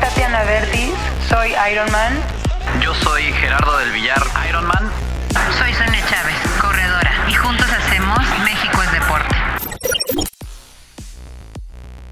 Tatiana Vertis, soy Ironman. Yo soy Gerardo del Villar, Ironman. Soy Sonia Chávez, corredora, y juntos hacemos México es Deporte.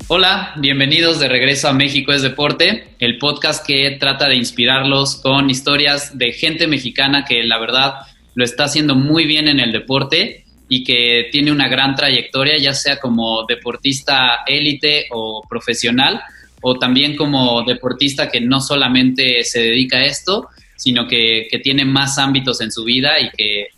Hola, bienvenidos de regreso a México es Deporte, el podcast que trata de inspirarlos con historias de gente mexicana que la verdad lo está haciendo muy bien en el deporte y que tiene una gran trayectoria, ya sea como deportista élite o profesional, o también como deportista que no solamente se dedica a esto, sino que, tiene más ámbitos en su vida y que,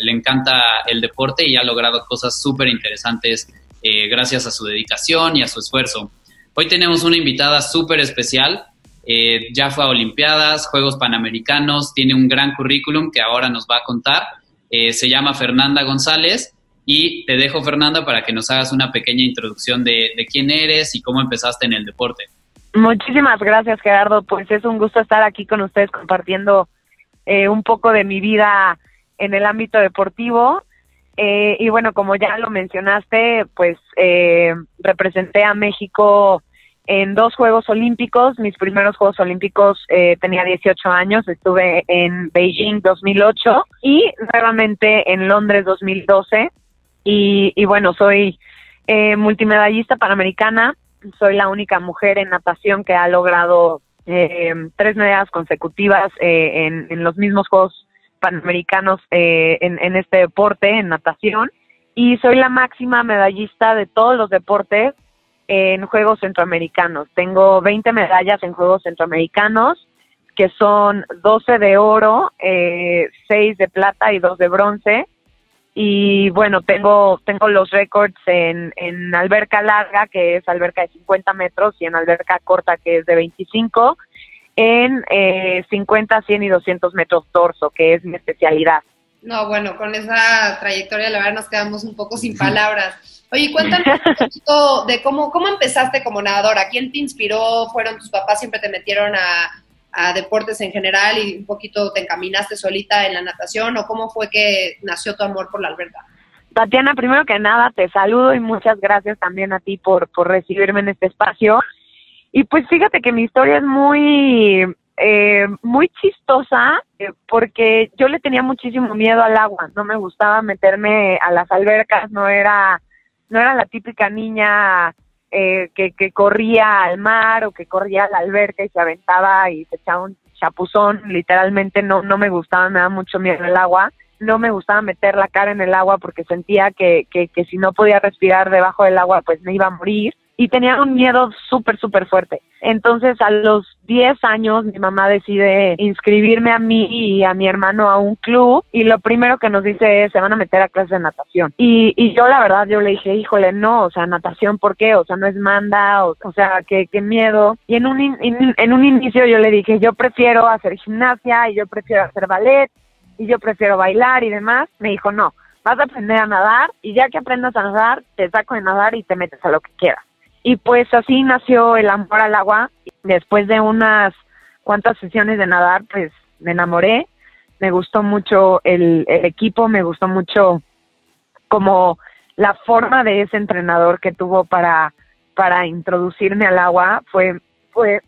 le encanta el deporte y ha logrado cosas súper interesantes eh, gracias a su dedicación y a su esfuerzo. Hoy tenemos una invitada súper especial, eh, ya fue a Olimpiadas, Juegos Panamericanos, tiene un gran currículum que ahora nos va a contar. Eh, se llama Fernanda González y te dejo, Fernanda, para que nos hagas una pequeña introducción de, quién eres y cómo empezaste en el deporte. Muchísimas gracias, Gerardo. Pues es un gusto estar aquí con ustedes compartiendo eh, un poco de mi vida en el ámbito deportivo. Eh, y bueno, como ya lo mencionaste, pues eh, representé a México en dos Juegos Olímpicos. Mis primeros Juegos Olímpicos tenía 18 años, estuve en Beijing 2008 y nuevamente en Londres 2012. Y, bueno, soy eh, multimedallista panamericana, soy la única mujer en natación que ha logrado eh, tres medallas consecutivas eh, en, los mismos Juegos Panamericanos eh, en, en este deporte, en natación, y soy la máxima medallista de todos los deportes en Juegos Centroamericanos. Tengo 20 medallas en Juegos Centroamericanos, que son 12 de oro, eh, 6 de plata y 2 de bronce y bueno, tengo, tengo los récords en, en alberca larga, que es alberca de 50 metros, y en alberca corta, que es de 25, en eh, 50, 100 y 200 metros torso, que es mi especialidad. No, bueno, con esa trayectoria la verdad nos quedamos un poco sin palabras. Oye, cuéntanos un poquito de cómo, cómo empezaste como nadadora, ¿quién te inspiró? ¿Fueron tus papás? ¿Siempre te metieron a, a deportes en general y un poquito te encaminaste solita en la natación o cómo fue que nació tu amor por la alberca? Tatiana, primero que nada te saludo y muchas gracias también a ti por, por recibirme en este espacio. Y pues fíjate que mi historia es muy, eh, muy chistosa eh, porque yo le tenía muchísimo miedo al agua, no me gustaba meterme a las albercas, no era, no era la típica niña eh, que, que corría al mar o que corría a la alberca y se aventaba y se echaba un chapuzón, literalmente no, no me gustaba, me mucho miedo el agua, no me gustaba meter la cara en el agua porque sentía que, que, que si no podía respirar debajo del agua pues me iba a morir y tenía un miedo súper, súper fuerte. Entonces, a los 10 años, mi mamá decide inscribirme a mí y a mi hermano a un club y lo primero que nos dice es, se van a meter a clases de natación. Y, y yo, la verdad, yo le dije, híjole, no, o sea, natación, ¿por qué? O sea, no es manda, o, sea, qué, qué miedo. Y en un, en un inicio yo le dije, yo prefiero hacer gimnasia y yo prefiero hacer ballet y yo prefiero bailar y demás. Me dijo, no, vas a aprender a nadar y ya que aprendas a nadar, te saco de nadar y te metes a lo que quieras. Y pues así nació el amor al agua. Después de unas cuantas sesiones de nadar, pues me enamoré. Me gustó mucho el, equipo, me gustó mucho como la forma de ese entrenador que tuvo para, para introducirme al agua. Fue, fue,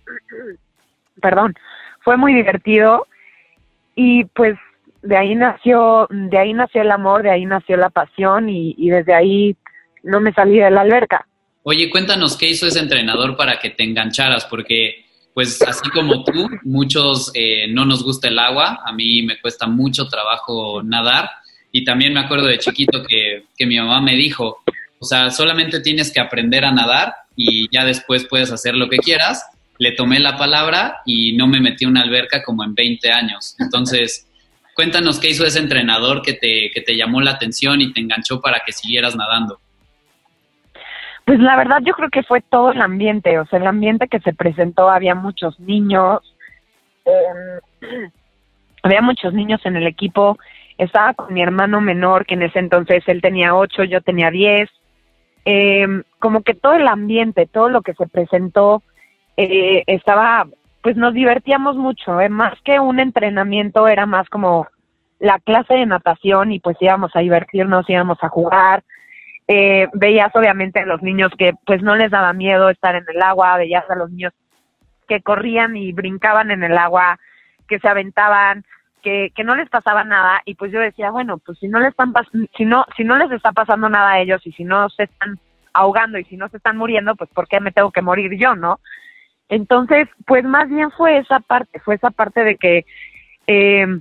perdón, fue muy divertido. Y pues de ahí nació, de ahí nació el amor, de ahí nació la pasión y desde ahí no me salí de la alberca. Oye, cuéntanos qué hizo ese entrenador para que te engancharas, porque pues así como tú, muchos eh, no nos gusta el agua, a mí me cuesta mucho trabajo nadar y también me acuerdo de chiquito que, que mi mamá me dijo, o sea, solamente tienes que aprender a nadar y ya después puedes hacer lo que quieras. Le tomé la palabra y no me metí en una alberca como en 20 años. Entonces, cuéntanos qué hizo ese entrenador que te, que te llamó la atención y te enganchó para que siguieras nadando. Pues la verdad yo creo que fue todo el ambiente, o sea, el ambiente que se presentó, había muchos niños, em, había muchos niños en el equipo, estaba con mi hermano menor, que en ese entonces él tenía ocho, yo tenía diez, eh, como que todo el ambiente, todo lo que se presentó, eh, estaba, pues nos divertíamos mucho, eh, más que un entrenamiento, era más como la clase de natación y pues íbamos a divertirnos, íbamos a jugar, eh, veías obviamente a los niños que pues no les daba miedo estar en el agua, veías a los niños que corrían y brincaban en el agua, que se aventaban, que, que no les pasaba nada y pues yo decía, bueno, pues si no les están si no si no les está pasando nada a ellos y si no se están ahogando y si no se están muriendo, pues ¿por qué me tengo que morir yo, no? Entonces, pues más bien fue esa parte, fue esa parte de que eh,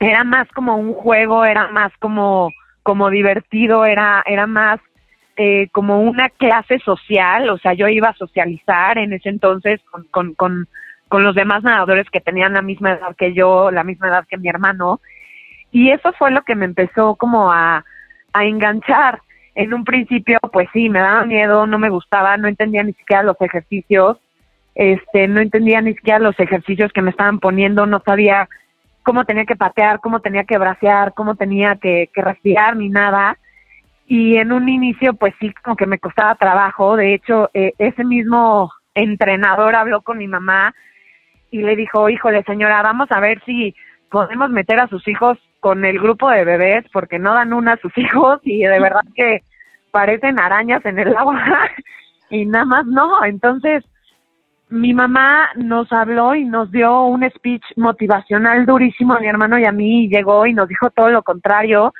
era más como un juego, era más como como divertido, era era más eh, como una clase social, o sea, yo iba a socializar en ese entonces con, con, con con los demás nadadores que tenían la misma edad que yo, la misma edad que mi hermano. Y eso fue lo que me empezó como a, a enganchar. En un principio, pues sí, me daba miedo, no me gustaba, no entendía ni siquiera los ejercicios, este, no entendía ni siquiera los ejercicios que me estaban poniendo, no sabía cómo tenía que patear, cómo tenía que bracear, cómo tenía que, que respirar, ni nada. Y en un inicio, pues sí, como que me costaba trabajo. De hecho, eh, ese mismo entrenador habló con mi mamá y le dijo, híjole señora, vamos a ver si podemos meter a sus hijos con el grupo de bebés porque no dan una a sus hijos y de verdad que parecen arañas en el agua y nada más no. Entonces, mi mamá nos habló y nos dio un speech motivacional durísimo a mi hermano y a mí y llegó y nos dijo todo lo contrario.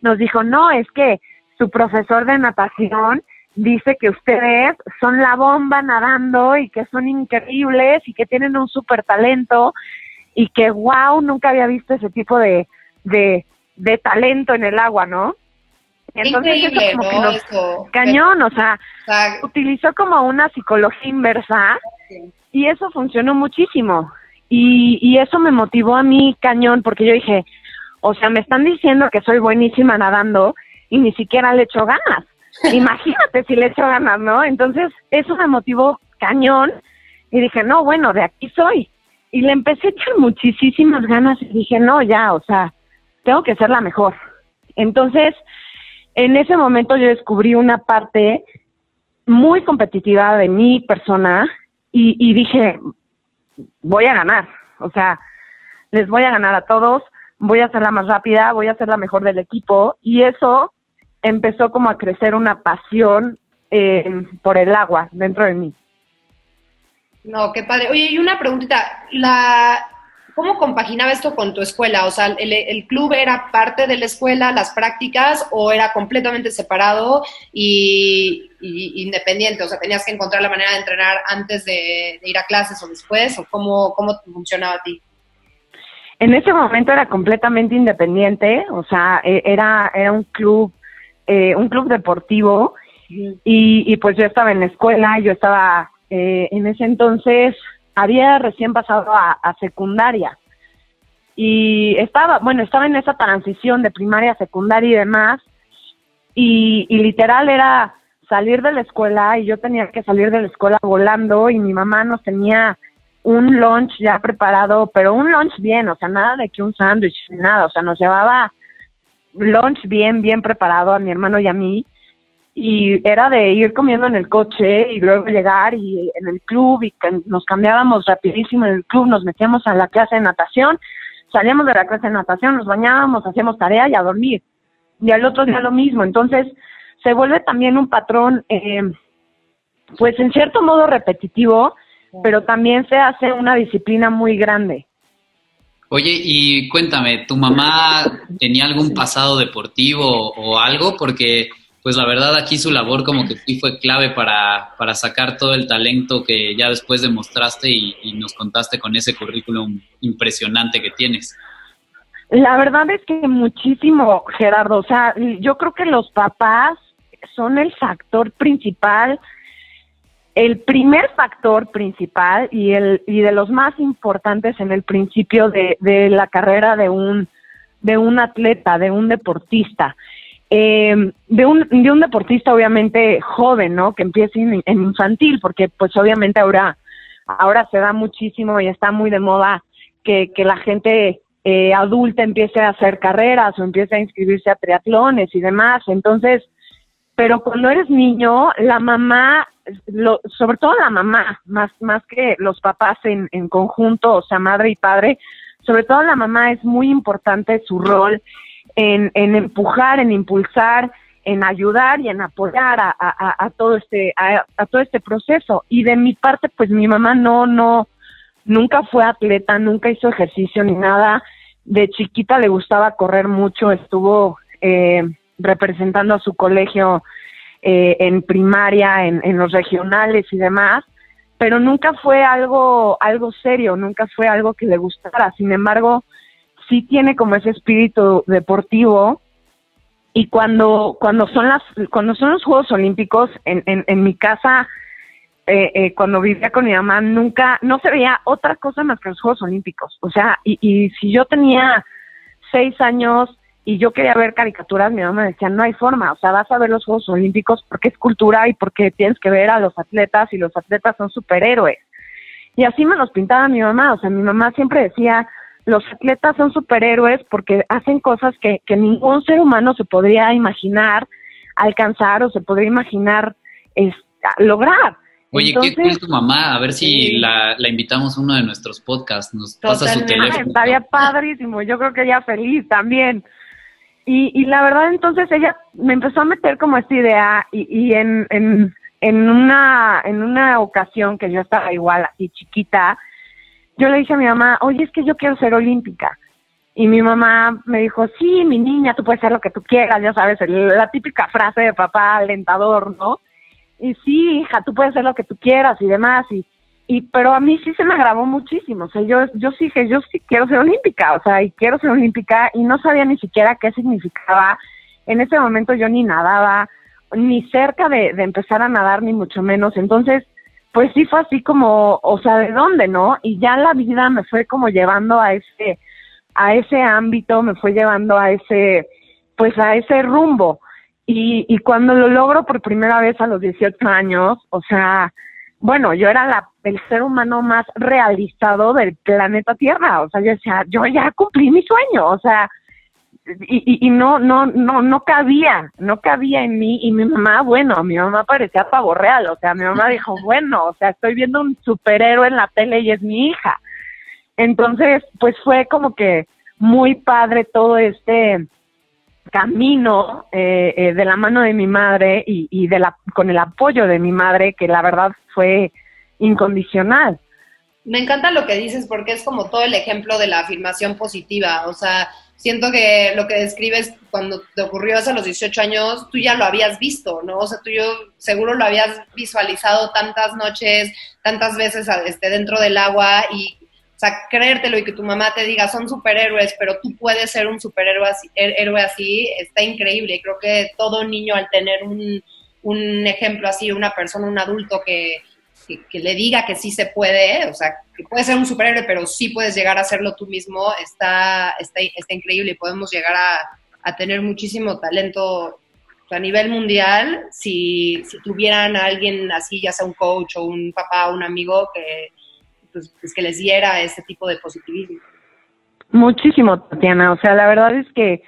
Nos dijo, no, es que su profesor de natación dice que ustedes son la bomba nadando y que son increíbles y que tienen un súper talento y que wow, nunca había visto ese tipo de, de, talento en el agua, ¿no? Entonces Increíble, ¿no? cañón, o sea, utilizó como una psicología inversa y eso funcionó muchísimo. Y, y eso me motivó a mí cañón porque yo dije, o sea, me están diciendo que soy buenísima nadando y ni siquiera le echo ganas. Imagínate si le echo ganas, ¿no? Entonces, eso me motivó cañón y dije, no, bueno, de aquí soy. Y le empecé a echar muchísimas ganas y dije, no, ya, o sea, tengo que ser la mejor. Entonces, en ese momento yo descubrí una parte muy competitiva de mi persona y, y dije, voy a ganar, o sea, les voy a ganar a todos, voy a ser la más rápida, voy a ser la mejor del equipo y eso empezó como a crecer una pasión eh, por el agua dentro de mí. No, qué padre. Oye, y una preguntita, la, ¿cómo compaginaba esto con tu escuela? O sea, ¿el, club era parte de la escuela, las prácticas, o era completamente separado y, independiente? O sea, ¿tenías que encontrar la manera de entrenar antes de, ir a clases o después? ¿O cómo, cómo funcionaba a ti? En ese momento era completamente independiente, o sea, e, era, era un club eh, un club deportivo y, y, pues yo estaba en la escuela, yo estaba eh, en ese entonces, había recién pasado a, secundaria y estaba, bueno, estaba en esa transición de primaria a secundaria y demás y, y literal era salir de la escuela y yo tenía que salir de la escuela volando y mi mamá nos tenía un lunch ya preparado, pero un lunch bien, o sea, nada de que un sándwich, nada, o sea, nos llevaba lunch bien, bien preparado a mi hermano y a mí. Y era de ir comiendo en el coche y luego llegar y en el club y nos cambiábamos rapidísimo en el club, nos metíamos a la clase de natación, salíamos de la clase de natación, nos bañábamos, hacíamos tarea y a dormir. Y al otro día lo mismo. Entonces se vuelve también un patrón, eh, pues en cierto modo repetitivo, pero también se hace una disciplina muy grande. Oye, y cuéntame, ¿tu mamá tenía algún pasado deportivo o algo? Porque, pues la verdad, aquí su labor como que sí fue clave para, para sacar todo el talento que ya después demostraste y, y nos contaste con ese currículum impresionante que tienes. La verdad es que muchísimo, Gerardo. O sea, yo creo que los papás son el factor principal el primer factor principal y el y de los más importantes en el principio de, de la carrera de un de un atleta, de un deportista, eh, de un de un deportista obviamente joven, ¿no? Que empiece en, infantil, porque pues obviamente ahora ahora se da muchísimo y está muy de moda que, que la gente eh, adulta empiece a hacer carreras o empiece a inscribirse a triatlones y demás. Entonces, pero cuando eres niño, la mamá, lo, sobre todo la mamá, más, más que los papás en, en conjunto, o sea, madre y padre, sobre todo la mamá es muy importante su rol en, en empujar, en impulsar, en ayudar y en apoyar a, todo este a, todo este proceso. Y de mi parte pues mi mamá no no nunca fue atleta nunca hizo ejercicio ni nada. De chiquita le gustaba correr mucho estuvo eh, representando a su colegio eh, en primaria en, en los regionales y demás pero nunca fue algo algo serio nunca fue algo que le gustara. Sin embargo sí tiene como ese espíritu deportivo y cuando cuando son las cuando son los Juegos Olímpicos en, en, en mi casa eh, eh, cuando vivía con mi mamá nunca no se veía otra cosa más que los Juegos Olímpicos. O sea y, y si yo tenía seis años y yo quería ver caricaturas mi mamá me decía no hay forma o sea vas a ver los Juegos Olímpicos porque es cultura y porque tienes que ver a los atletas y los atletas son superhéroes y así me los pintaba mi mamá o sea mi mamá siempre decía los atletas son superhéroes porque hacen cosas que, que ningún ser humano se podría imaginar alcanzar o se podría imaginar es, lograr. Oye, Entonces, ¿qué es tu mamá? A ver si la, la, invitamos a uno de nuestros podcasts, nos pasa su teléfono. Estaría padrísimo, yo creo que ella feliz también. Y, y la verdad, entonces ella me empezó a meter como esta idea y, y en, en, en, una, en una ocasión que yo estaba igual así chiquita, yo le dije a mi mamá, oye, es que yo quiero ser olímpica. Y mi mamá me dijo, sí, mi niña, tú puedes hacer lo que tú quieras, ya sabes, la típica frase de papá alentador, ¿no? Y sí, hija, tú puedes hacer lo que tú quieras y demás. Y, y pero a mí sí se me agravó muchísimo. O sea, yo, yo sí dije, yo sí quiero ser olímpica, o sea, y quiero ser olímpica y no sabía ni siquiera qué significaba. En ese momento yo ni nadaba, ni cerca de, de empezar a nadar, ni mucho menos. Entonces, pues sí fue así como, o sea, ¿de dónde, no? Y ya la vida me fue como llevando a ese, a ese ámbito, me fue llevando a ese, pues a ese rumbo. Y, y cuando lo logro por primera vez a los 18 años, o sea, bueno, yo era la, el ser humano más realizado del planeta Tierra, o sea, yo decía, yo ya cumplí mi sueño, o sea, y, y, y, no, no, no, no cabía, no cabía en mí y mi mamá, bueno, mi mamá parecía pavo real, o sea, mi mamá dijo, bueno, o sea, estoy viendo un superhéroe en la tele y es mi hija. Entonces, pues fue como que muy padre todo este camino eh, eh, de la mano de mi madre y, y de la, con el apoyo de mi madre, que la verdad fue incondicional. Me encanta lo que dices porque es como todo el ejemplo de la afirmación positiva, o sea, siento que lo que describes cuando te ocurrió hace los 18 años, tú ya lo habías visto, ¿no? O sea, tú yo seguro lo habías visualizado tantas noches, tantas veces este, dentro del agua y, o sea, creértelo y que tu mamá te diga, son superhéroes, pero tú puedes ser un superhéroe así, héroe así está increíble. Creo que todo niño al tener un, un ejemplo así, una persona, un adulto que, que, le diga que sí se puede, o sea, que puede ser un superhéroe, pero sí puedes llegar a hacerlo tú mismo, está, está, está increíble y podemos llegar a, a tener muchísimo talento a nivel mundial si, si, tuvieran a alguien así, ya sea un coach o un papá o un amigo que, pues, pues que les diera ese tipo de positivismo. Muchísimo, Tatiana, o sea, la verdad es que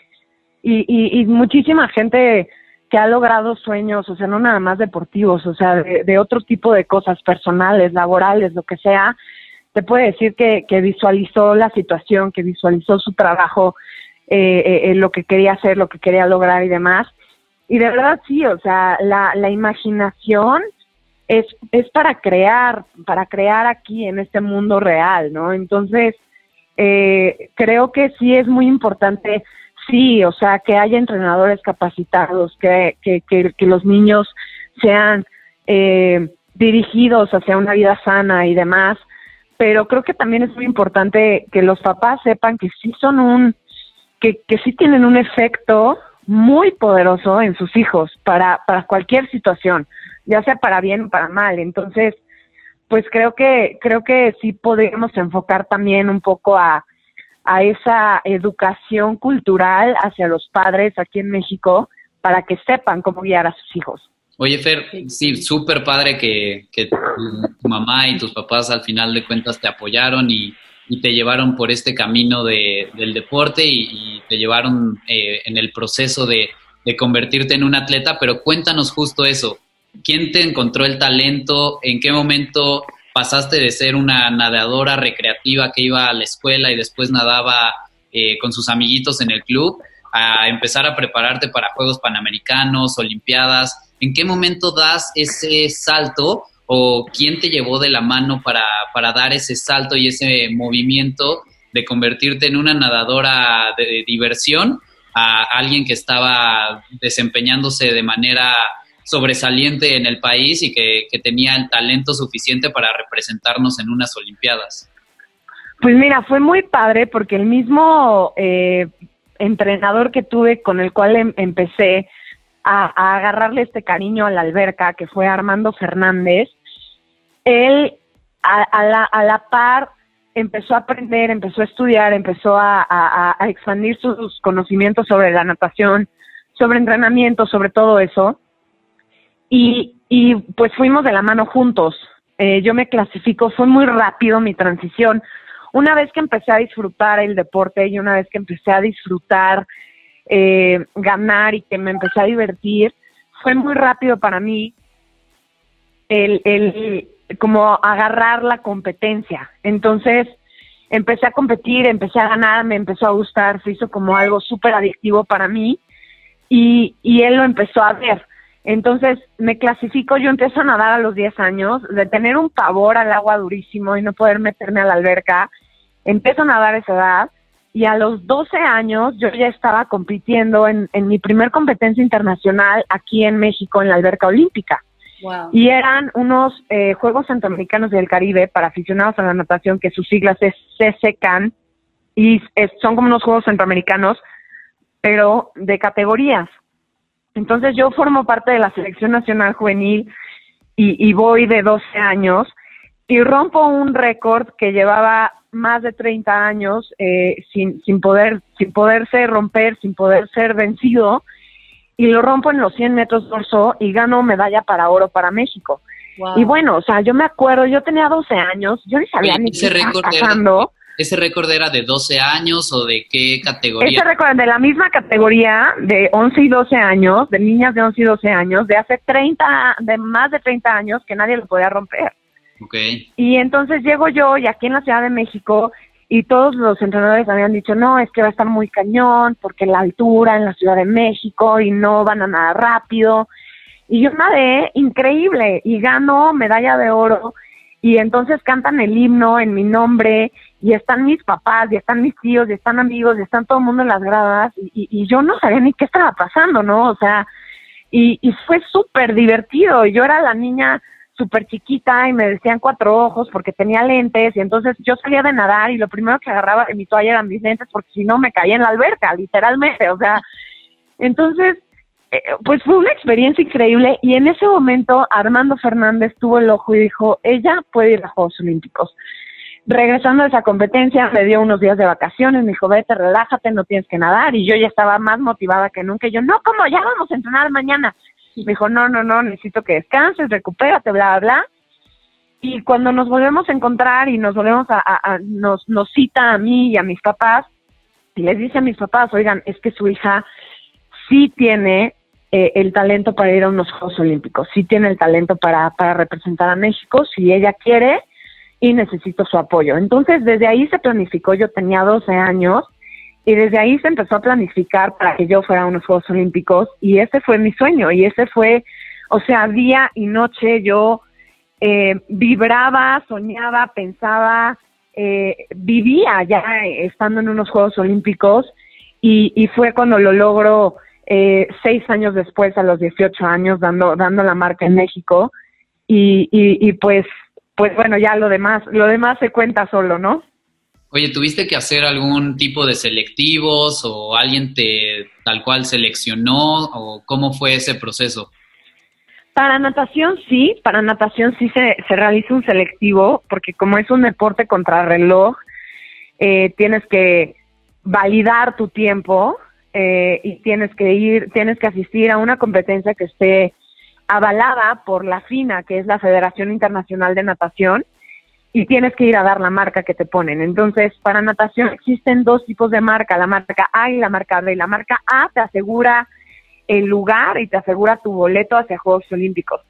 y, y muchísima gente que ha logrado sueños, o sea, no nada más deportivos, o sea, de, otro tipo de cosas personales, laborales, lo que sea, te puede decir que, que visualizó la situación, que visualizó su trabajo, eh, eh, lo que quería hacer, lo que quería lograr y demás. Y de verdad sí, o sea, la, la imaginación es, es para crear, para crear aquí en este mundo real, ¿no? Entonces, eh, creo que sí es muy importante sí, o sea, que haya entrenadores capacitados, que, que, que, los niños sean eh, dirigidos hacia una vida sana y demás, pero creo que también es muy importante que los papás sepan que sí son un, que, que sí tienen un efecto muy poderoso en sus hijos para, para cualquier situación, ya sea para bien o para mal. Entonces, pues creo que, creo que sí podríamos enfocar también un poco a, a esa educación cultural hacia los padres aquí en México para que sepan cómo guiar a sus hijos. Oye, Fer, sí, súper padre que, que tu, tu, mamá y tus papás al final de cuentas te apoyaron y, y te llevaron por este camino de, del deporte y, y te llevaron eh, en el proceso de, de convertirte en un atleta, pero cuéntanos justo eso. ¿Quién te encontró el talento? ¿En qué momento pasaste de ser una nadadora recreativa que iba a la escuela y después nadaba eh, con sus amiguitos en el club a empezar a prepararte para Juegos Panamericanos, Olimpiadas? ¿En qué momento das ese salto o quién te llevó de la mano para, para dar ese salto y ese movimiento de convertirte en una nadadora de diversión a alguien que estaba desempeñándose de manera sobresaliente en el país y que, tenía el talento suficiente para representarnos en unas Olimpiadas? Pues mira, fue muy padre porque el mismo eh, entrenador que tuve con el cual em, empecé a, agarrarle este cariño a la alberca, que fue Armando Fernández, él a, la, a la par empezó a aprender, empezó a estudiar, empezó a, expandir sus conocimientos sobre la natación, sobre entrenamiento, sobre todo eso. Y, pues fuimos de la mano juntos. Eh, yo me clasifico, fue muy rápido mi transición. Una vez que empecé a disfrutar el deporte y una vez que empecé a disfrutar eh, ganar y que me empecé a divertir, fue muy rápido para mí el, el, como agarrar la competencia. Entonces, empecé a competir, empecé a ganar, me empezó a gustar, se hizo como algo súper adictivo para mí y, y él lo empezó a ver. Entonces me clasifico, yo empiezo a nadar a los 10 años, de tener un pavor al agua durísimo y no poder meterme a la alberca, empiezo a nadar a esa edad y a los 12 años yo ya estaba compitiendo en, en mi primer competencia internacional aquí en México en la alberca olímpica. Y eran unos eh, Juegos Centroamericanos del Caribe para aficionados a la natación, que sus siglas es CCCAN, y son como unos Juegos Centroamericanos, pero de categorías. Entonces yo formo parte de la selección nacional juvenil y, voy de 12 años y rompo un récord que llevaba más de 30 años eh, sin, sin, poder, sin poderse romper, sin poder ser vencido y lo rompo en los 100 metros dorso y gano medalla para oro para México. Y bueno, o sea, yo me acuerdo, yo tenía 12 años, yo ni sabía ni qué estaba pasando. ¿Ese récord era de 12 años o de qué categoría? Ese récord de la misma categoría, de 11 y 12 años, de niñas de 11 y 12 años, de hace 30, de más de 30 años, que nadie lo podía romper. Okay. Y entonces llego yo y aquí en la Ciudad de México y todos los entrenadores habían dicho, no, es que va a estar muy cañón porque la altura en la Ciudad de México y no van a nada rápido. Y yo nadé increíble y gano medalla de oro y entonces cantan el himno en mi nombre y están mis papás y están mis tíos y están amigos y están todo el mundo en las gradas y, y, yo no sabía ni qué estaba pasando, ¿no? O sea, y, y fue súper divertido. Yo era la niña súper chiquita y me decían cuatro ojos porque tenía lentes y entonces yo salía de nadar y lo primero que agarraba de mi toalla eran mis lentes porque si no me caía en la alberca, literalmente, o sea, entonces, eh, pues fue una experiencia increíble y en ese momento Armando Fernández tuvo el ojo y dijo, ella puede ir a Juegos Olímpicos. Regresando a esa competencia, me dio unos días de vacaciones, me dijo, vete, relájate, no tienes que nadar, y yo ya estaba más motivada que nunca, y yo, no, ¿cómo? Ya vamos a entrenar mañana. Me dijo, no, no, no, necesito que descanses, recupérate, bla, bla, bla. Y cuando nos volvemos a encontrar y nos volvemos a, nos, nos cita a mí y a mis papás, y les dice a mis papás, oigan, es que su hija sí tiene eh, el talento para ir a unos Juegos Olímpicos, sí tiene el talento para, para representar a México, si ella quiere y necesito su apoyo. Entonces, desde ahí se planificó, yo tenía 12 años, y desde ahí se empezó a planificar para que yo fuera a unos Juegos Olímpicos y ese fue mi sueño y ese fue, o sea, día y noche yo eh, vibraba, soñaba, pensaba, eh, vivía ya estando en unos Juegos Olímpicos y, y fue cuando lo logro eh, seis años después, a los 18 años, dando, dando la marca en México y, y, y pues, pues bueno, ya lo demás, lo demás se cuenta solo, ¿no? Oye, ¿tuviste que hacer algún tipo de selectivos o alguien te tal cual seleccionó o cómo fue ese proceso? Para natación sí, para natación sí se, se realiza un selectivo porque como es un deporte contrarreloj, eh, tienes que validar tu tiempo eh, y tienes que ir, tienes que asistir a una competencia que esté avalada por la FINA, que es la Federación Internacional de Natación, y tienes que ir a dar la marca que te ponen. Entonces, para natación existen dos tipos de marca, la marca A y la marca B. La marca A te asegura el lugar y te asegura tu boleto hacia Juegos Olímpicos.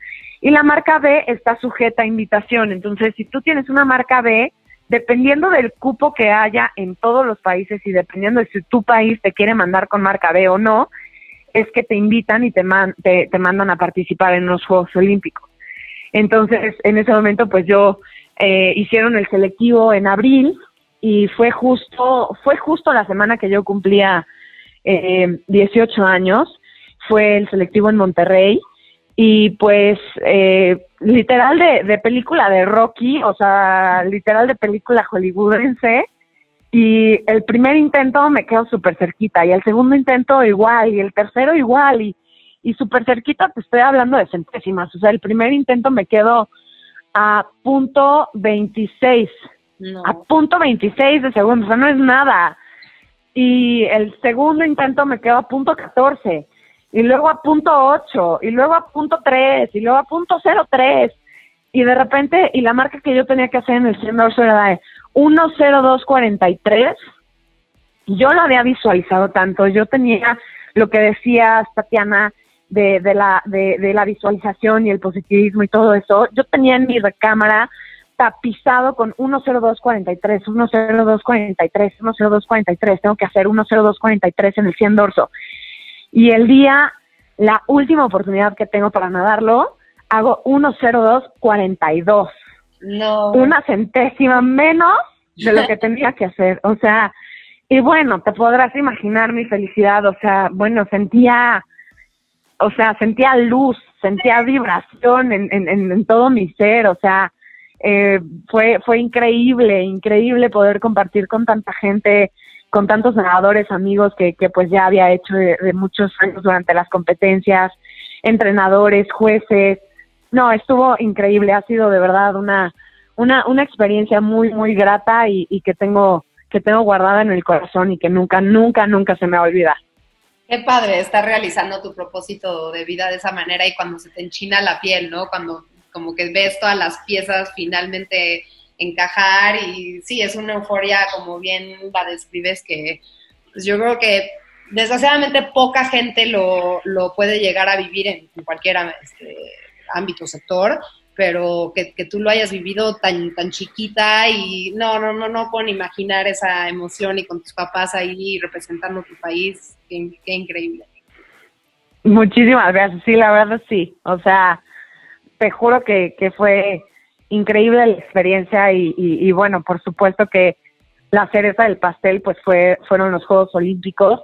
Y la marca B está sujeta a invitación. Entonces, si tú tienes una marca B, dependiendo del cupo que haya en todos los países y dependiendo de si tu país te quiere mandar con marca B o no, es que te invitan y te, te, te mandan a participar en los Juegos Olímpicos. Entonces, en ese momento, pues yo eh, hicieron el selectivo en abril y fue justo, fue justo la semana que yo cumplía eh, 18 años, fue el selectivo en Monterrey y pues eh, literal de, de película de Rocky, o sea, literal de película hollywoodense y el primer intento me quedo súper cerquita y el segundo intento igual y el tercero igual y, y súper cerquita te estoy hablando de centésimas, o sea, el primer intento me quedo a punto 26, a punto 26 de segundo, o sea, no es nada. Y el segundo intento me quedo a punto 14, y luego a punto 8, y luego a punto 3, y luego a punto 03. Y de repente, y la marca que yo tenía que hacer en el 100 era de 10243. Yo lo había visualizado tanto, yo tenía lo que decía Tatiana, de, de, la, de la visualización y el positivismo y todo eso, yo tenía en mi recámara tapizado con 10243, 10243, 10243, tengo que hacer 10243 en el 100 dorso. Y el día, la última oportunidad que tengo para nadarlo, hago 10242. No. Una centésima menos de lo que tenía que hacer. O sea, y bueno, te podrás imaginar mi felicidad. O sea, bueno, sentía o sea, sentía luz, sentía vibración en, en, en todo mi ser, o sea, eh, fue, fue increíble, increíble poder compartir con tanta gente, con tantos nadadores, amigos que, que pues ya había hecho de, muchos años durante las competencias, entrenadores, jueces. No, estuvo increíble, ha sido de verdad una, una, una experiencia muy, muy grata y, y que tengo, que tengo guardada en el corazón y que nunca, nunca, nunca se me va a olvidar. Qué padre estar realizando tu propósito de vida de esa manera y cuando se te enchina la piel, ¿no? Cuando como que ves todas las piezas finalmente encajar y sí, es una euforia como bien la describes que pues yo creo que desgraciadamente poca gente lo, lo puede llegar a vivir en, cualquier este, ámbito, sector, pero que, que, tú lo hayas vivido tan, tan chiquita y no, no, no, no puedo imaginar esa emoción y con tus papás ahí representando tu país, qué, increíble. Muchísimas gracias, sí, la verdad sí, o sea, te juro que, que fue increíble la experiencia y, bueno, por supuesto que la cereza del pastel pues fue fueron los Juegos Olímpicos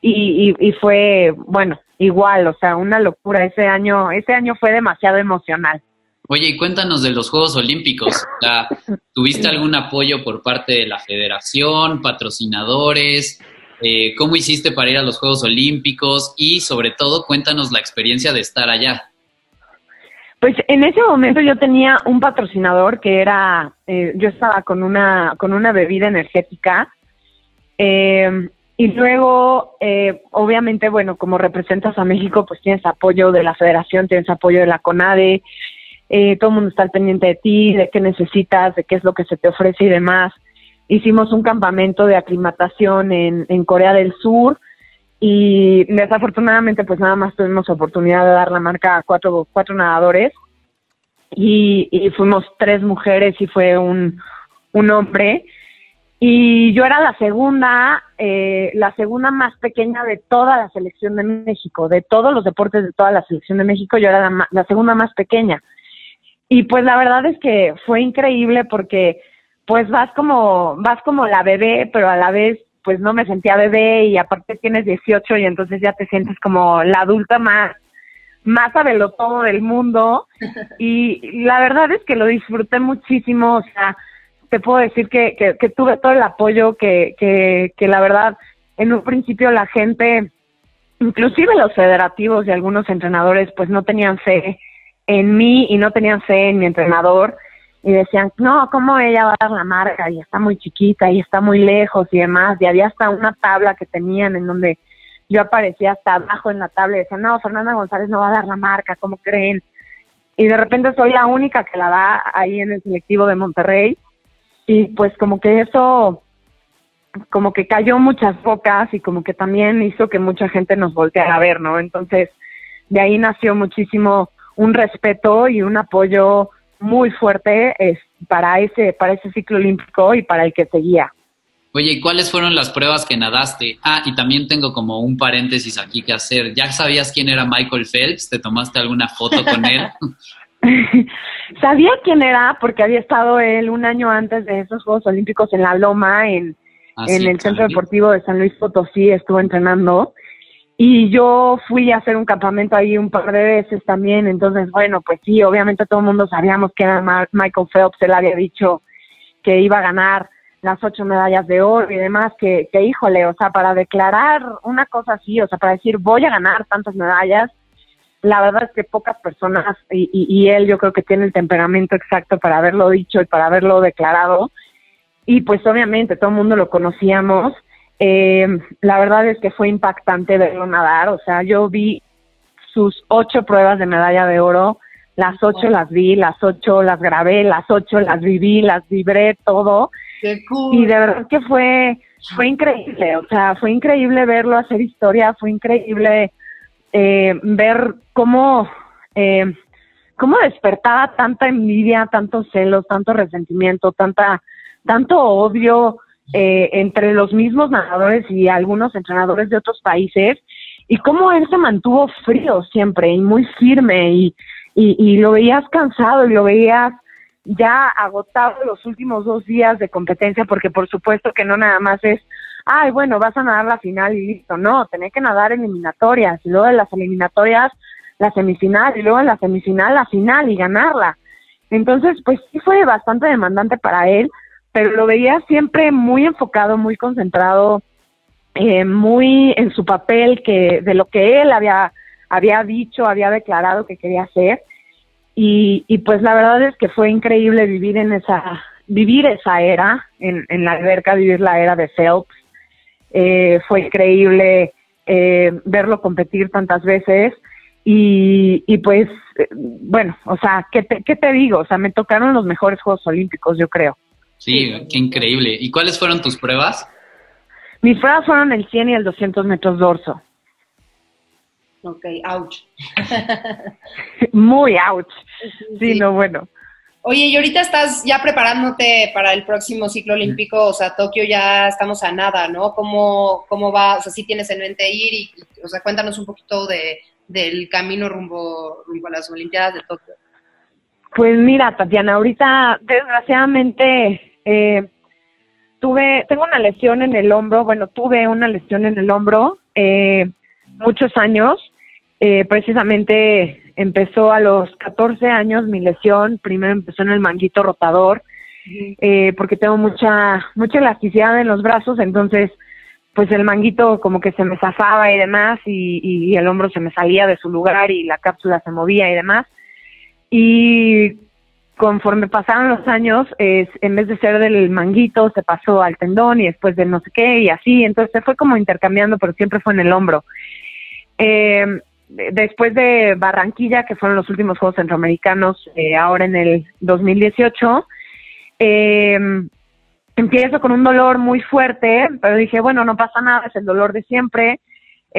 y fue, bueno, igual, o sea, una locura. Ese año, ese año fue demasiado emocional. Oye, y cuéntanos de los Juegos Olímpicos. ¿Tuviste algún apoyo por parte de la federación, patrocinadores? Eh, ¿Cómo hiciste para ir a los Juegos Olímpicos? Y sobre todo, cuéntanos la experiencia de estar allá. Pues en ese momento yo tenía un patrocinador que era, eh, yo estaba con una, con una bebida energética. Eh, y luego, obviamente, bueno, como representas a México, pues tienes apoyo de la federación, tienes apoyo de la CONADE, eh, todo el mundo está al pendiente de ti, de qué necesitas, de qué es lo que se te ofrece y demás. Hicimos un campamento de aclimatación en, en Corea del Sur y desafortunadamente pues nada más tuvimos oportunidad de dar la marca a cuatro, cuatro nadadores y, y fuimos tres mujeres y fue un, un hombre y yo era la segunda, eh, la segunda más pequeña de toda la selección de México, de todos los deportes de toda la selección de México, yo era la, la segunda más pequeña. Y pues la verdad es que fue increíble porque pues vas como, vas como la bebé, pero a la vez pues no me sentía bebé y aparte tienes 18 y entonces ya te sientes como la adulta más, más todo del mundo. Y la verdad es que lo disfruté muchísimo, o sea, te puedo decir que, tuve todo el apoyo, que, que, que la verdad en un principio la gente, inclusive los federativos y algunos entrenadores pues no tenían fe en mí y no tenían fe en mi entrenador y decían, no, ¿cómo ella va a dar la marca? Y está muy chiquita y está muy lejos y demás. Y había hasta una tabla que tenían en donde yo aparecía hasta abajo en la tabla y decían, no, Fernanda González no va a dar la marca, ¿cómo creen? Y de repente soy la única que la da ahí en el selectivo de Monterrey. Y pues como que eso, como que cayó muchas bocas y como que también hizo que mucha gente nos volteara a ver, ¿no? Entonces, de ahí nació muchísimo un respeto y un apoyo muy fuerte es para ese, para ese ciclo olímpico y para el que seguía. Oye, ¿y cuáles fueron las pruebas que nadaste? Ah, y también tengo como un paréntesis aquí que hacer. ¿Ya sabías quién era Michael Phelps? ¿Te tomaste alguna foto con él? Sabía quién era porque había estado él un año antes de esos Juegos Olímpicos en La Loma, en, Ah, en sí, el Centro. Deportivo de San Luis Potosí, estuvo entrenando. Y yo fui a hacer un campamento ahí un par de veces también, entonces, bueno, pues sí, obviamente todo el mundo sabíamos que era Michael Phelps, él había dicho que iba a ganar las ocho medallas de oro y demás, que, que híjole, o sea, para declarar una cosa así, o sea, para decir voy a ganar tantas medallas, la verdad es que pocas personas, y, y, y él yo creo que tiene el temperamento exacto para haberlo dicho y para haberlo declarado, y pues obviamente todo el mundo lo conocíamos. Eh, la verdad es que fue impactante verlo nadar, o sea, yo vi sus ocho pruebas de medalla de oro, las ocho las vi, las ocho las grabé, las ocho las viví, las vibré, todo, Qué cool. y de verdad que fue, fue increíble, o sea, fue increíble verlo hacer historia, fue increíble eh, ver cómo, eh, cómo despertaba tanta envidia, tantos celos, tanto resentimiento, tanta, tanto odio eh, entre los mismos nadadores y algunos entrenadores de otros países, y cómo él se mantuvo frío siempre y muy firme, y, y, y lo veías cansado y lo veías ya agotado los últimos dos días de competencia, porque por supuesto que no nada más es, ay, bueno, vas a nadar la final y listo. No, tenés que nadar eliminatorias, y luego de las eliminatorias la semifinal, y luego en la semifinal la final y ganarla. Entonces, pues sí fue bastante demandante para él, pero lo veía siempre muy enfocado, muy concentrado, eh, muy en su papel que de lo que él había había dicho, había declarado que quería hacer y, y pues la verdad es que fue increíble vivir en esa vivir esa era en, en la alberca, vivir la era de Phelps. Eh, fue increíble eh, verlo competir tantas veces y, y pues eh, bueno, o sea, ¿qué te, ¿qué te digo? O sea, me tocaron los mejores Juegos Olímpicos, yo creo. Sí, qué increíble. ¿Y cuáles fueron tus pruebas? Mis pruebas fueron el 100 y el 200 metros dorso. Ok, ouch. Muy ouch. Sí, no, bueno. Oye, y ahorita estás ya preparándote para el próximo ciclo olímpico, o sea, Tokio ya estamos a nada, ¿no? ¿Cómo, cómo va? O sea, sí tienes en mente ir y, y, o sea, cuéntanos un poquito de, del camino rumbo, rumbo a las Olimpiadas de Tokio. Pues mira, Tatiana, ahorita desgraciadamente eh, tuve, tengo una lesión en el hombro, bueno, tuve una lesión en el hombro eh, muchos años, eh, precisamente empezó a los 14 años mi lesión, primero empezó en el manguito rotador, eh, porque tengo mucha, mucha elasticidad en los brazos, entonces pues el manguito como que se me zafaba y demás, y, y el hombro se me salía de su lugar y la cápsula se movía y demás. Y conforme pasaron los años, es, en vez de ser del manguito, se pasó al tendón y después de no sé qué y así. Entonces se fue como intercambiando, pero siempre fue en el hombro. Eh, después de Barranquilla, que fueron los últimos Juegos Centroamericanos, eh, ahora en el 2018, eh, empiezo con un dolor muy fuerte, pero dije, bueno, no pasa nada, es el dolor de siempre.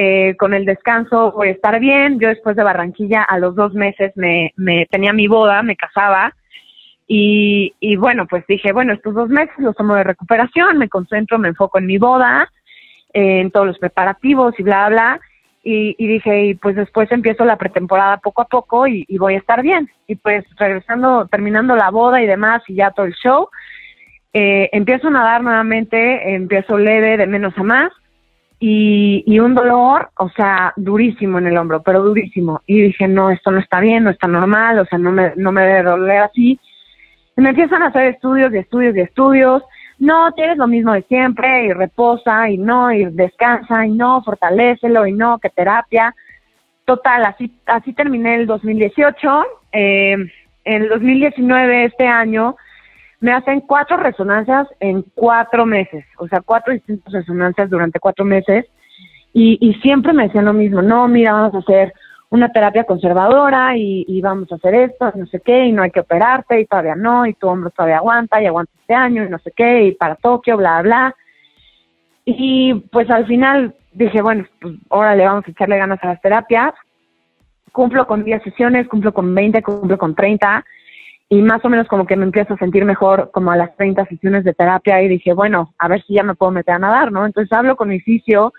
Eh, con el descanso voy a estar bien. Yo después de Barranquilla, a los dos meses, me, tenía mi boda, me casaba. Y, y bueno, pues dije, bueno, estos dos meses los tomo de recuperación, me concentro, me enfoco en mi boda, eh, en todos los preparativos y bla, bla. Y, dije, y pues después empiezo la pretemporada poco a poco y, voy a estar bien. Y pues regresando, terminando la boda y demás y ya todo el show, eh, empiezo a nadar nuevamente, empiezo leve de menos a más y, y un dolor, o sea, durísimo en el hombro, pero durísimo. Y dije, no, esto no está bien, no está normal, o sea, no me, no me debe doler así. Y me empiezan a hacer estudios y estudios y estudios. No, tienes lo mismo de siempre y reposa y no, y descansa y no, fortalécelo y no, que terapia. Total, así, así terminé el 2018. Eh, en el 2019, este año, me hacen cuatro resonancias en cuatro meses, o sea, cuatro distintas resonancias durante cuatro meses, y, y siempre me decían lo mismo, no, mira, vamos a hacer una terapia conservadora y, y vamos a hacer esto, no sé qué, y no hay que operarte, y todavía no, y tu hombro todavía aguanta, y aguanta este año, y no sé qué, y para Tokio, bla, bla. Y pues al final dije, bueno, pues órale, vamos a echarle ganas a las terapias. Cumplo con 10 sesiones, cumplo con 20, cumplo con 30, y más o menos como que me empiezo a sentir mejor como a las 30 sesiones de terapia y dije, bueno, a ver si ya me puedo meter a nadar, ¿no? Entonces hablo con mi fisio,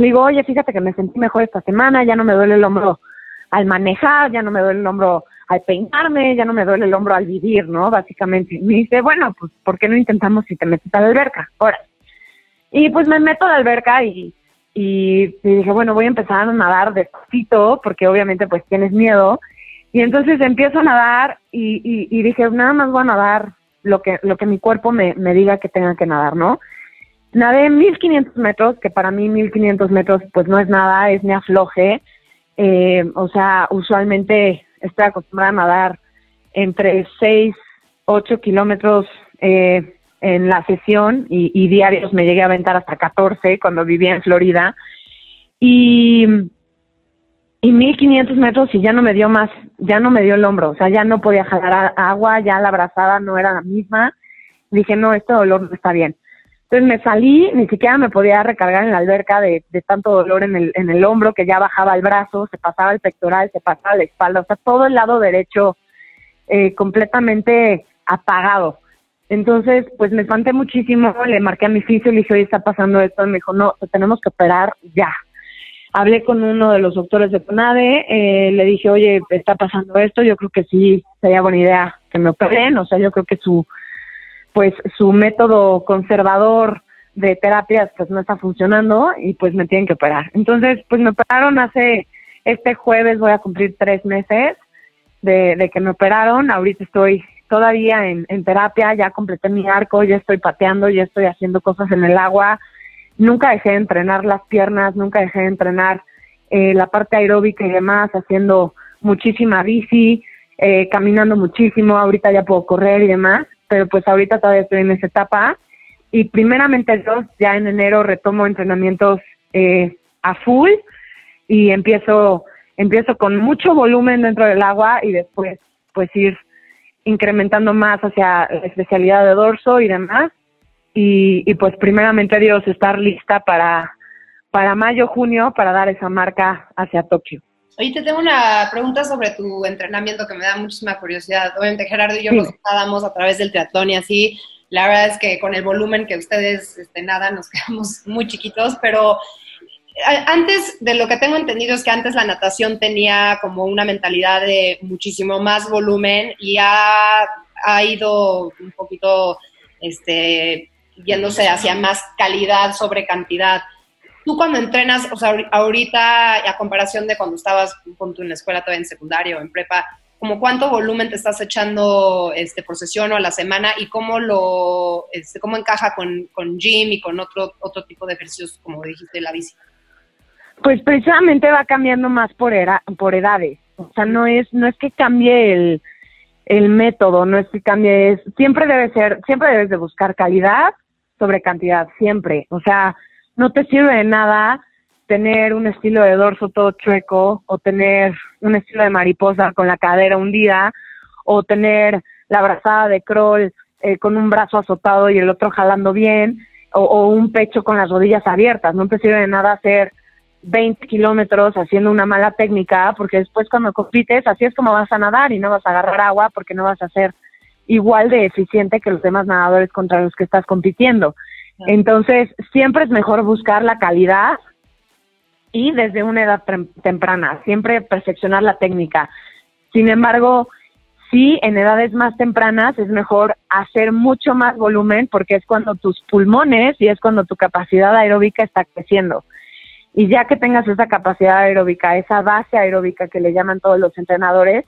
le digo, oye, fíjate que me sentí mejor esta semana, ya no me duele el hombro al manejar, ya no me duele el hombro al peinarme, ya no me duele el hombro al vivir, ¿no? Básicamente. Me dice, bueno, pues, ¿por qué no intentamos si te metes a la alberca? Ahora. Y pues me meto a la alberca y, y, dije, bueno, voy a empezar a nadar despacito, porque obviamente pues tienes miedo, y entonces empiezo a nadar y, y, dije, nada más voy a nadar lo que, lo que mi cuerpo me, me diga que tenga que nadar, ¿no? Nadé 1500 metros, que para mí 1500 metros pues no es nada, es ni afloje. Eh, o sea, usualmente estoy acostumbrada a nadar entre 6, 8 kilómetros eh, en la sesión y, y, diarios me llegué a aventar hasta 14 cuando vivía en Florida. Y y 1500 metros y ya no me dio más, ya no me dio el hombro, o sea, ya no podía jalar agua, ya la abrazada no era la misma. Dije, no, este dolor no está bien. Entonces me salí, ni siquiera me podía recargar en la alberca de, de tanto dolor en el, en el hombro que ya bajaba el brazo, se pasaba el pectoral, se pasaba la espalda, o sea, todo el lado derecho eh, completamente apagado. Entonces, pues me espanté muchísimo, le marqué a mi fisio, le dije, oye, está pasando esto, y me dijo, no, te tenemos que operar ya, hablé con uno de los doctores de CONADE, eh, le dije, oye, está pasando esto, yo creo que sí sería buena idea que me operen, o sea, yo creo que su, pues, su método conservador de terapias, pues, no está funcionando y, pues, me tienen que operar. Entonces, pues, me operaron hace, este jueves voy a cumplir tres meses de, de que me operaron, ahorita estoy todavía en, en terapia, ya completé mi arco, ya estoy pateando, ya estoy haciendo cosas en el agua, nunca dejé de entrenar las piernas, nunca dejé de entrenar eh, la parte aeróbica y demás, haciendo muchísima bici, eh, caminando muchísimo, ahorita ya puedo correr y demás, pero pues ahorita todavía estoy en esa etapa y primeramente yo ya en enero retomo entrenamientos eh, a full y empiezo empiezo con mucho volumen dentro del agua y después pues ir incrementando más hacia la especialidad de dorso y demás y, pues primeramente Dios estar lista para, para mayo, junio, para dar esa marca hacia Tokio. Oye, te tengo una pregunta sobre tu entrenamiento que me da muchísima curiosidad. Obviamente Gerardo y yo nos nadamos a través del triatlón y así. La verdad es que con el volumen que ustedes este, nadan nos quedamos muy chiquitos, pero antes de lo que tengo entendido es que antes la natación tenía como una mentalidad de muchísimo más volumen y ha, ha ido un poquito este, yéndose hacia más calidad sobre cantidad. Tú cuando entrenas, o sea, ahorita a comparación de cuando estabas con tu en la escuela todavía en secundario o en prepa, como cuánto volumen te estás echando este, por sesión o a la semana y cómo lo este, cómo encaja con, con gym y con otro otro tipo de ejercicios como dijiste la bici pues precisamente va cambiando más por era, por edades. O sea no es no es que cambie el, el método no es que cambie es siempre debe ser siempre debes de buscar calidad sobre cantidad, siempre. O sea, no te sirve de nada tener un estilo de dorso todo chueco o tener un estilo de mariposa con la cadera hundida o tener la brazada de crawl eh, con un brazo azotado y el otro jalando bien o, o, un pecho con las rodillas abiertas. No te sirve de nada hacer 20 kilómetros haciendo una mala técnica porque después cuando compites así es como vas a nadar y no vas a agarrar agua porque no vas a hacer igual de eficiente que los demás nadadores contra los que estás compitiendo. Entonces, siempre es mejor buscar la calidad y desde una edad temprana, siempre perfeccionar la técnica. Sin embargo, sí, en edades más tempranas es mejor hacer mucho más volumen porque es cuando tus pulmones y es cuando tu capacidad aeróbica está creciendo. Y ya que tengas esa capacidad aeróbica, esa base aeróbica que le llaman todos los entrenadores,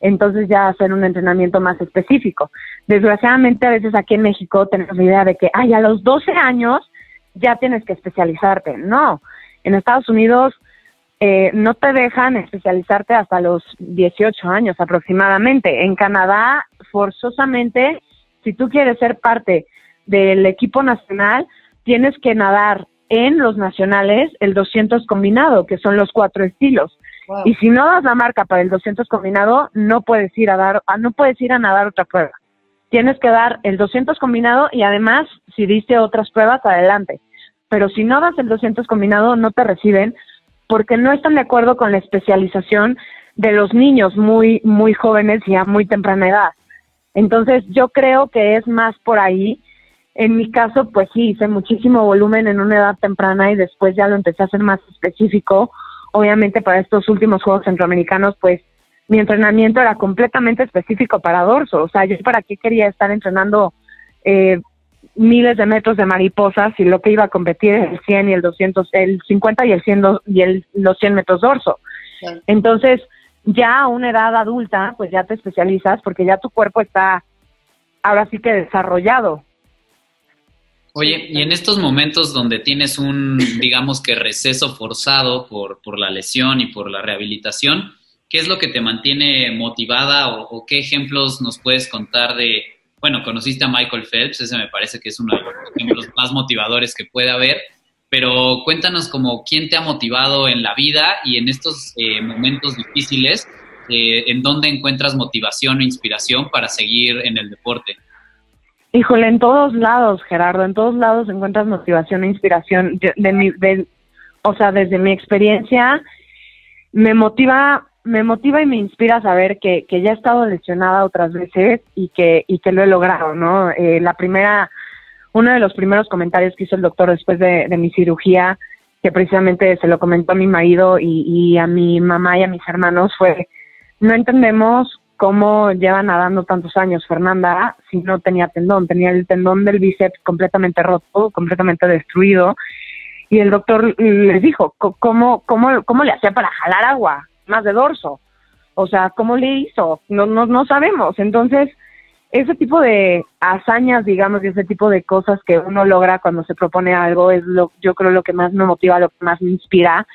entonces ya hacer un entrenamiento más específico. Desgraciadamente a veces aquí en México tenemos la idea de que, ay, a los 12 años ya tienes que especializarte. No, en Estados Unidos eh, no te dejan especializarte hasta los 18 años aproximadamente. En Canadá, forzosamente, si tú quieres ser parte del equipo nacional, tienes que nadar en los nacionales el 200 combinado, que son los cuatro estilos. Y si no das la marca para el 200 combinado, no puedes ir a dar, no puedes ir a nadar otra prueba. Tienes que dar el 200 combinado y además, si diste otras pruebas, adelante. Pero si no das el 200 combinado, no te reciben porque no están de acuerdo con la especialización de los niños muy, muy jóvenes y a muy temprana edad. Entonces yo creo que es más por ahí. En mi caso, pues sí, hice muchísimo volumen en una edad temprana y después ya lo empecé a hacer más específico. Obviamente para estos últimos Juegos Centroamericanos, pues mi entrenamiento era completamente específico para dorso. O sea, yo para qué quería estar entrenando eh, miles de metros de mariposas y lo que iba a competir es el 100 y el 200, el 50 y el 100 y el, los 100 metros dorso. Entonces, ya a una edad adulta, pues ya te especializas porque ya tu cuerpo está ahora sí que desarrollado. Oye, y en estos momentos donde tienes un, digamos que receso forzado por, por la lesión y por la rehabilitación, ¿qué es lo que te mantiene motivada o, qué ejemplos nos puedes contar de, bueno, conociste a Michael Phelps, ese me parece que es uno de los ejemplos más motivadores que puede haber, pero cuéntanos como quién te ha motivado en la vida y en estos eh, momentos difíciles, eh, en dónde encuentras motivación o inspiración para seguir en el deporte. Híjole, en todos lados, Gerardo, en todos lados encuentras motivación e inspiración. De, mi, o sea, desde mi experiencia, me motiva, me motiva y me inspira a saber que, que ya he estado lesionada otras veces y que, y que lo he logrado, ¿no? Eh, la primera uno de los primeros comentarios que hizo el doctor después de, mi cirugía, que precisamente se lo comentó a mi marido y, a mi mamá y a mis hermanos, fue, no entendemos cómo lleva nadando tantos años Fernanda si no tenía tendón, tenía el tendón del bíceps completamente roto, completamente destruido, y el doctor les dijo, ¿cómo, cómo, cómo le hacía para jalar agua, más de dorso? O sea, ¿cómo le hizo? No, no, no sabemos. Entonces, ese tipo de hazañas, digamos, y ese tipo de cosas que uno logra cuando se propone algo es lo, yo creo lo que más me motiva, lo que más me inspira.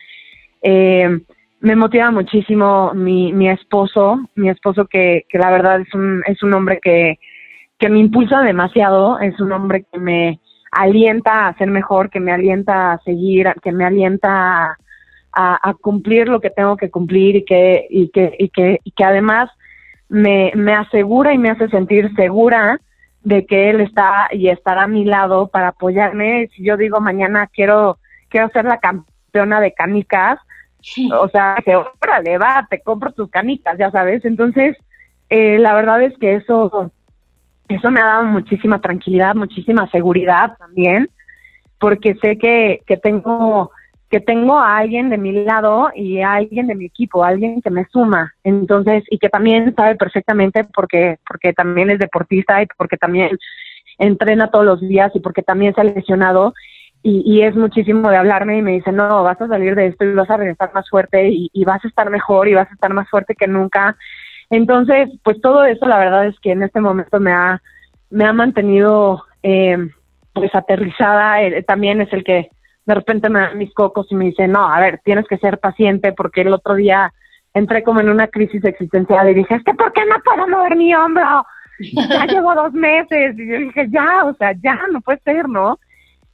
Eh, me motiva muchísimo mi, mi esposo, mi esposo que, que la verdad es un, es un hombre que, que me impulsa demasiado, es un hombre que me alienta a ser mejor, que me alienta a seguir, que me alienta a, a, cumplir lo que tengo que cumplir y que, y que, y que, y que además me, me asegura y me hace sentir segura de que él está y estará a mi lado para apoyarme. Si yo digo mañana quiero, quiero ser la campeona de canicas, o sea, que órale, va, te compro tus canicas, ya sabes. Entonces, eh, la verdad es que eso, eso me ha dado muchísima tranquilidad, muchísima seguridad también, porque sé que, que tengo que tengo a alguien de mi lado y a alguien de mi equipo, alguien que me suma, entonces, y que también sabe perfectamente porque, porque también es deportista y porque también entrena todos los días y porque también se ha lesionado y, y es muchísimo de hablarme y me dice, no, vas a salir de esto y vas a regresar más fuerte y, y vas a estar mejor y vas a estar más fuerte que nunca. Entonces, pues todo eso la verdad es que en este momento me ha, me ha mantenido eh, pues aterrizada, eh, también es el que de repente me dan mis cocos y me dice, no, a ver, tienes que ser paciente porque el otro día entré como en una crisis existencial y dije, es que ¿por qué no puedo mover mi hombro? Ya llevo dos meses y yo dije, ya, o sea, ya, no puede ser, ¿no?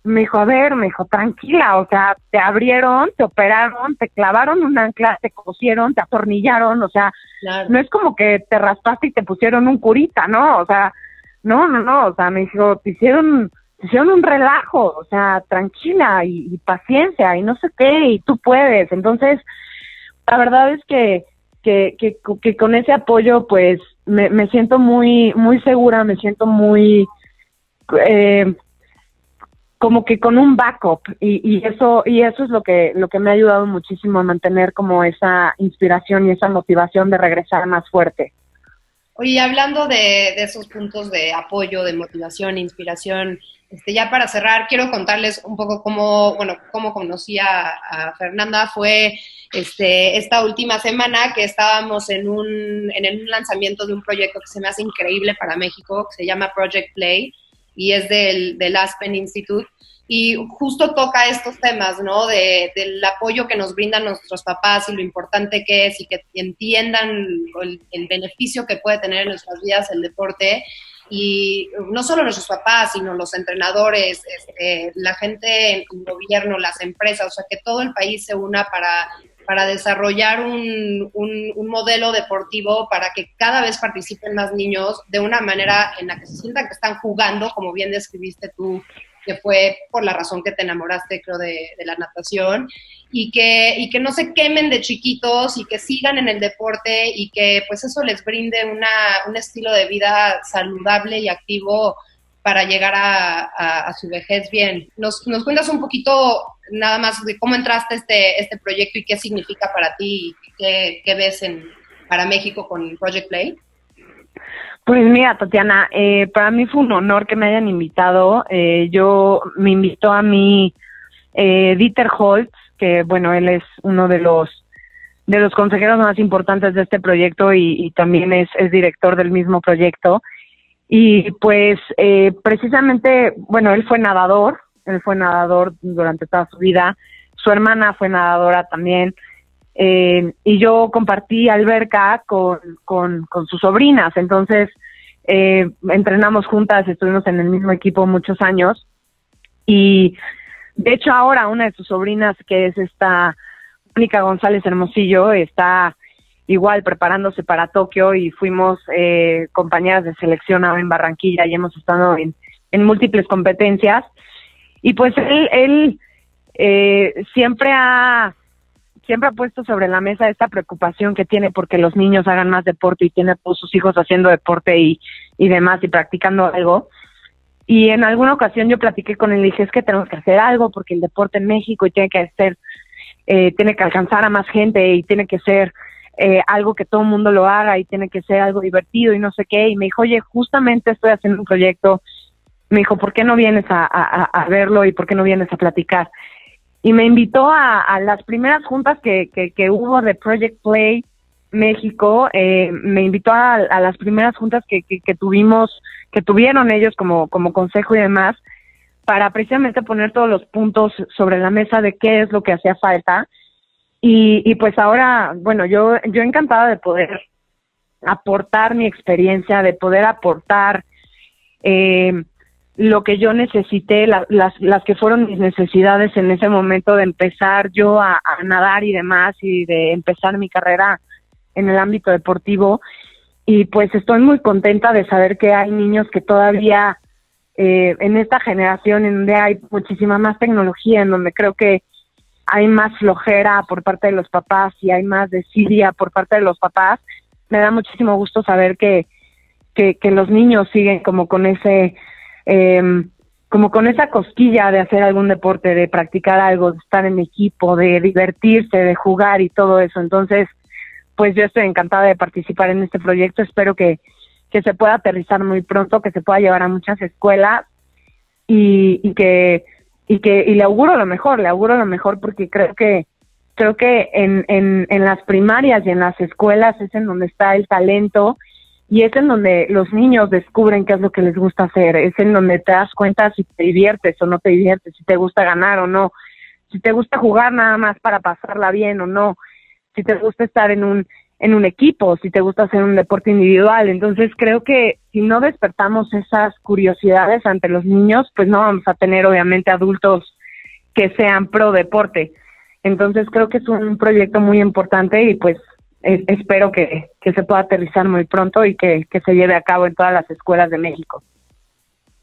Me dijo, a ver, me dijo, tranquila, o sea, te abrieron, te operaron, te clavaron un ancla, te cosieron, te atornillaron, o sea, no es como que te raspaste y te pusieron un curita, ¿no? O sea, no, no, no, o sea, me dijo, te hicieron hicieron un relajo, o sea, tranquila y, paciencia y no sé qué, y tú puedes. Entonces, la verdad es que, que, que, con ese apoyo, pues, me, me, siento muy, muy segura, me siento muy, eh, como que con un backup y, y eso y eso es lo que lo que me ha ayudado muchísimo a mantener como esa inspiración y esa motivación de regresar más fuerte. Oye, hablando de, de esos puntos de apoyo, de motivación, inspiración, este, ya para cerrar, quiero contarles un poco cómo, bueno, cómo conocí a, Fernanda. Fue este, esta última semana que estábamos en un, en un lanzamiento de un proyecto que se me hace increíble para México, que se llama Project Play, y es del, Aspen Institute. Y justo toca estos temas, ¿no? De, del apoyo que nos brindan nuestros papás y lo importante que es y que entiendan el, beneficio que puede tener en nuestras vidas el deporte y no solo nuestros papás, sino los entrenadores, este, la gente en el gobierno, las empresas, o sea, que todo el país se una para, para desarrollar un, un, modelo deportivo para que cada vez participen más niños de una manera en la que se sientan que están jugando, como bien describiste tú, que fue por la razón que te enamoraste, creo, de, de la natación, y que, y que no se quemen de chiquitos y que sigan en el deporte y que pues eso les brinde una, un estilo de vida saludable y activo para llegar a, su vejez bien. ¿Nos, ¿Nos, cuentas un poquito nada más de cómo entraste a este, este proyecto y qué significa para ti y qué, qué ves en, para México con Project Play? Pues mira, Tatiana, eh, para mí fue un honor que me hayan invitado. Eh, yo me invitó a mí eh, Dieter Holtz, que bueno, él es uno de los de los consejeros más importantes de este proyecto y, y también es, es director del mismo proyecto. Y pues eh, precisamente, bueno, él fue nadador, él fue nadador durante toda su vida, su hermana fue nadadora también, eh, y yo compartí alberca con, con, con sus sobrinas, entonces eh, entrenamos juntas, estuvimos en el mismo equipo muchos años, y de hecho ahora una de sus sobrinas, que es esta Mónica González Hermosillo, está igual preparándose para Tokio y fuimos eh, compañeras de selección en Barranquilla y hemos estado en, en múltiples competencias. Y pues él, él eh, siempre ha siempre ha puesto sobre la mesa esta preocupación que tiene porque los niños hagan más deporte y tiene todos sus hijos haciendo deporte y, y demás y practicando algo. Y en alguna ocasión yo platiqué con él y dije, es que tenemos que hacer algo porque el deporte en México y tiene que ser, eh, tiene que alcanzar a más gente y tiene que ser eh, algo que todo el mundo lo haga y tiene que ser algo divertido y no sé qué. Y me dijo, oye, justamente estoy haciendo un proyecto. Me dijo, ¿por qué no vienes a, a, verlo y por qué no vienes a platicar? Y me invitó a, a las primeras juntas que, que, que, hubo de Project Play México. Eh, me invitó a, a, las primeras juntas que, que, que tuvimos, que tuvieron ellos como, como consejo y demás, para precisamente poner todos los puntos sobre la mesa de qué es lo que hacía falta y, y pues ahora, bueno, yo, yo encantada de poder aportar mi experiencia, de poder aportar eh, lo que yo necesité, las, las que fueron mis necesidades en ese momento de empezar yo a, nadar y demás y de empezar mi carrera en el ámbito deportivo. Y pues estoy muy contenta de saber que hay niños que todavía eh, en esta generación en donde hay muchísima más tecnología, en donde creo que hay más flojera por parte de los papás y hay más desidia por parte de los papás, me da muchísimo gusto saber que, que, los niños siguen como con ese, eh, como con esa cosquilla de hacer algún deporte, de practicar algo, de estar en equipo, de divertirse, de jugar y todo eso. Entonces, pues yo estoy encantada de participar en este proyecto. Espero que, que se pueda aterrizar muy pronto, que se pueda llevar a muchas escuelas y, y que y que y le auguro lo mejor, le auguro lo mejor porque creo que creo que en, en, en las primarias y en las escuelas es en donde está el talento y es en donde los niños descubren qué es lo que les gusta hacer, es en donde te das cuenta si te diviertes o no te diviertes, si te gusta ganar o no, si te gusta jugar nada más para pasarla bien o no, si te gusta estar en un en un equipo, si te gusta hacer un deporte individual. Entonces creo que si no despertamos esas curiosidades ante los niños, pues no vamos a tener obviamente adultos que sean pro deporte. Entonces creo que es un proyecto muy importante y pues espero que, que, se pueda aterrizar muy pronto y que, que se lleve a cabo en todas las escuelas de México.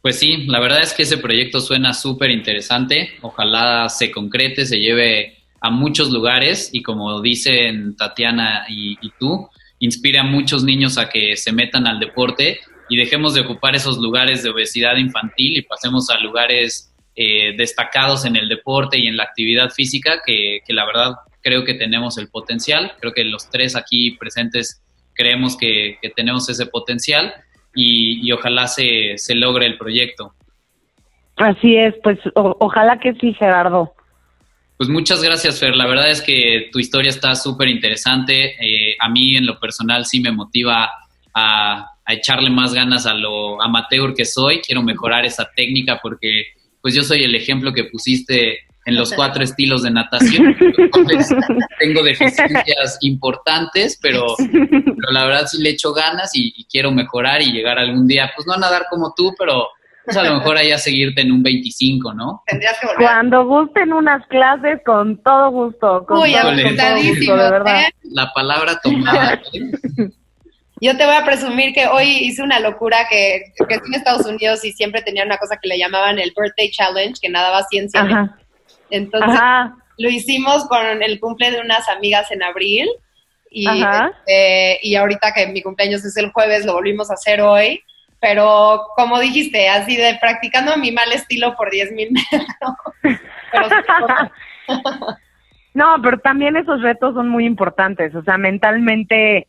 Pues sí, la verdad es que ese proyecto suena súper interesante. Ojalá se concrete, se lleve a muchos lugares y como dicen Tatiana y, tú, inspira a muchos niños a que se metan al deporte y dejemos de ocupar esos lugares de obesidad infantil y pasemos a lugares eh, destacados en el deporte y en la actividad física, que, la verdad creo que tenemos el potencial. Creo que los tres aquí presentes creemos que, tenemos ese potencial y, ojalá se, se, logre el proyecto. Así es, pues ojalá que sí, Gerardo. Pues muchas gracias, Fer. La verdad es que tu historia está súper interesante. Eh, a mí, en lo personal, sí me motiva a, echarle más ganas a lo amateur que soy. Quiero mejorar esa técnica porque, pues, yo soy el ejemplo que pusiste en los cuatro estilos de natación. tengo deficiencias importantes, pero, la verdad sí le echo ganas y, y quiero mejorar y llegar algún día, pues no a nadar como tú, pero pues a lo mejor ahí a seguirte en un 25, ¿no? Tendrías que volver. Cuando gusten unas clases, con todo gusto. Con Uy, de verdad. La palabra tomada. Yo te voy a presumir que hoy hice una locura que, que en Estados Unidos y siempre tenía una cosa que le llamaban el Birthday Challenge, que nadaba ciencia. Ajá. Entonces Ajá. lo hicimos con el cumple de unas amigas en abril y, este, y ahorita que mi cumpleaños es el jueves, lo volvimos a hacer hoy. Pero como dijiste, así de practicando mi mal estilo por 10 mil metros. Pero sí, No, pero también esos retos son muy importantes. O sea, mentalmente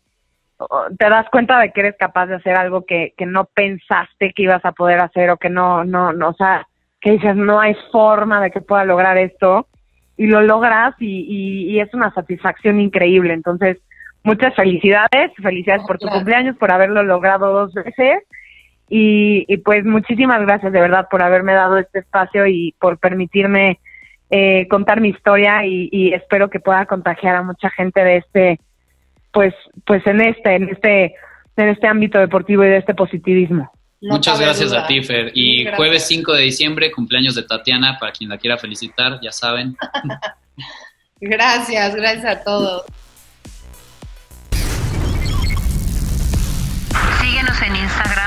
te das cuenta de que eres capaz de hacer algo que, que no pensaste que ibas a poder hacer o que no, no, no, o sea, que dices, no hay forma de que pueda lograr esto. Y lo logras y, y, y es una satisfacción increíble. Entonces, muchas felicidades. Felicidades por tu cumpleaños, por haberlo logrado dos veces. Y, y pues muchísimas gracias de verdad por haberme dado este espacio y por permitirme eh, contar mi historia y, y espero que pueda contagiar a mucha gente de este, pues, pues en este, en este, en este ámbito deportivo y de este positivismo. No Muchas gracias duda. a ti, Fer. Y Gracias. jueves 5 de diciembre, cumpleaños de Tatiana, para quien la quiera felicitar, ya saben. Gracias, gracias a todos. Síguenos en Instagram